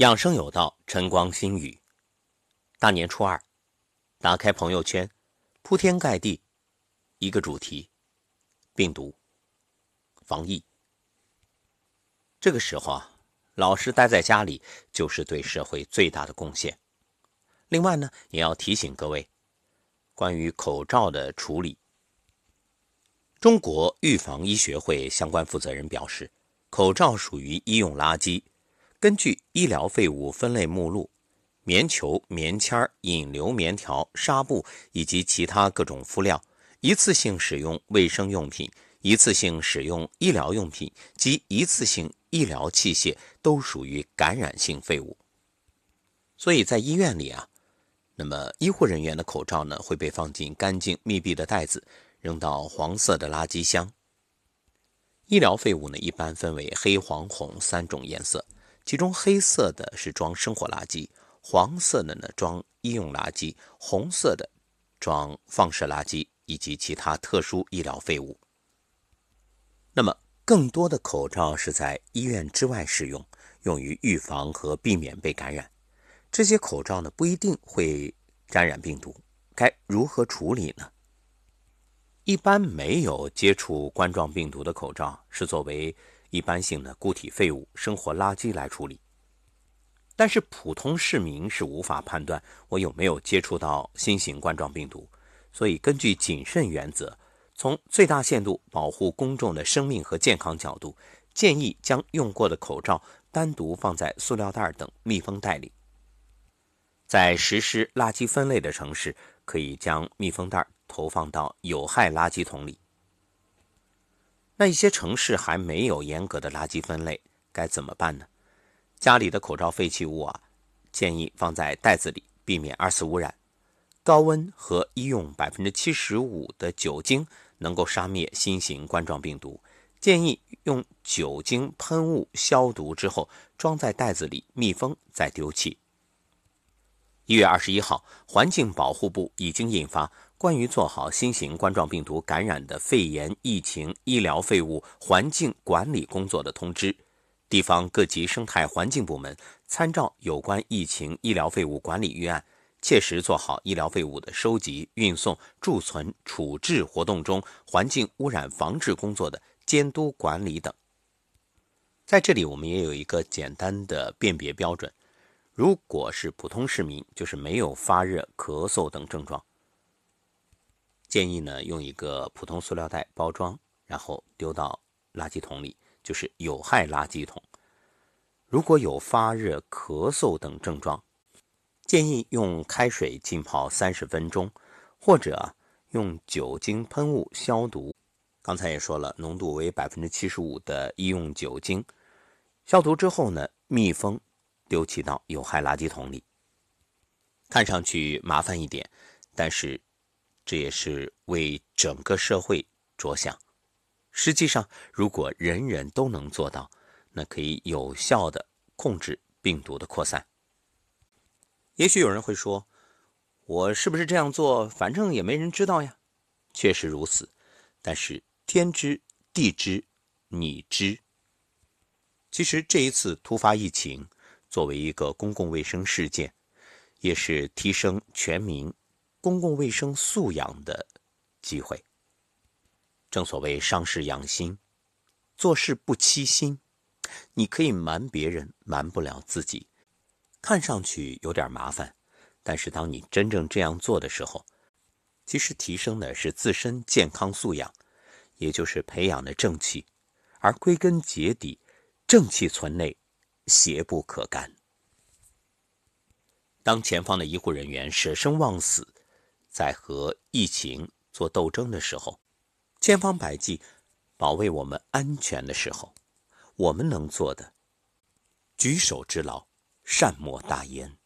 养生有道，晨光心语。大年初二，打开朋友圈，铺天盖地，一个主题：病毒防疫。这个时候啊，老实待在家里就是对社会最大的贡献。另外呢，也要提醒各位，关于口罩的处理。中国预防医学会相关负责人表示，口罩属于医用垃圾。根据医疗废物分类目录，棉球、棉签、引流棉条、纱布以及其他各种敷料、一次性使用卫生用品、一次性使用医疗用品及一次性医疗器械都属于感染性废物。所以在医院里啊，那么医护人员的口罩呢会被放进干净密闭的袋子，扔到黄色的垃圾箱。医疗废物呢一般分为黑、黄、红三种颜色。其中黑色的是装生活垃圾，黄色的呢装医用垃圾，红色的装放射垃圾以及其他特殊医疗废物。那么，更多的口罩是在医院之外使用，用于预防和避免被感染。这些口罩呢不一定会沾染病毒，该如何处理呢？一般没有接触冠状病毒的口罩是作为。一般性的固体废物、生活垃圾来处理，但是普通市民是无法判断我有没有接触到新型冠状病毒，所以根据谨慎原则，从最大限度保护公众的生命和健康角度，建议将用过的口罩单独放在塑料袋等密封袋里。在实施垃圾分类的城市，可以将密封袋投放到有害垃圾桶里。那一些城市还没有严格的垃圾分类，该怎么办呢？家里的口罩废弃物啊，建议放在袋子里，避免二次污染。高温和医用百分之七十五的酒精能够杀灭新型冠状病毒，建议用酒精喷雾消毒之后，装在袋子里密封再丢弃。一月二十一号，环境保护部已经印发。关于做好新型冠状病毒感染的肺炎疫情医疗废物环境管理工作的通知，地方各级生态环境部门参照有关疫情医疗废物管理预案，切实做好医疗废物的收集、运送、贮存、处置活动中环境污染防治工作的监督管理等。在这里，我们也有一个简单的辨别标准：如果是普通市民，就是没有发热、咳嗽等症状。建议呢，用一个普通塑料袋包装，然后丢到垃圾桶里，就是有害垃圾桶。如果有发热、咳嗽等症状，建议用开水浸泡三十分钟，或者用酒精喷雾消毒。刚才也说了，浓度为百分之七十五的医用酒精。消毒之后呢，密封，丢弃到有害垃圾桶里。看上去麻烦一点，但是。这也是为整个社会着想。实际上，如果人人都能做到，那可以有效的控制病毒的扩散。也许有人会说：“我是不是这样做？反正也没人知道呀。”确实如此，但是天知地知，你知。其实这一次突发疫情，作为一个公共卫生事件，也是提升全民。公共卫生素养的机会。正所谓伤势养心，做事不欺心。你可以瞒别人，瞒不了自己。看上去有点麻烦，但是当你真正这样做的时候，其实提升的是自身健康素养，也就是培养的正气。而归根结底，正气存内，邪不可干。当前方的医护人员舍生忘死。在和疫情做斗争的时候，千方百计保卫我们安全的时候，我们能做的，举手之劳，善莫大焉。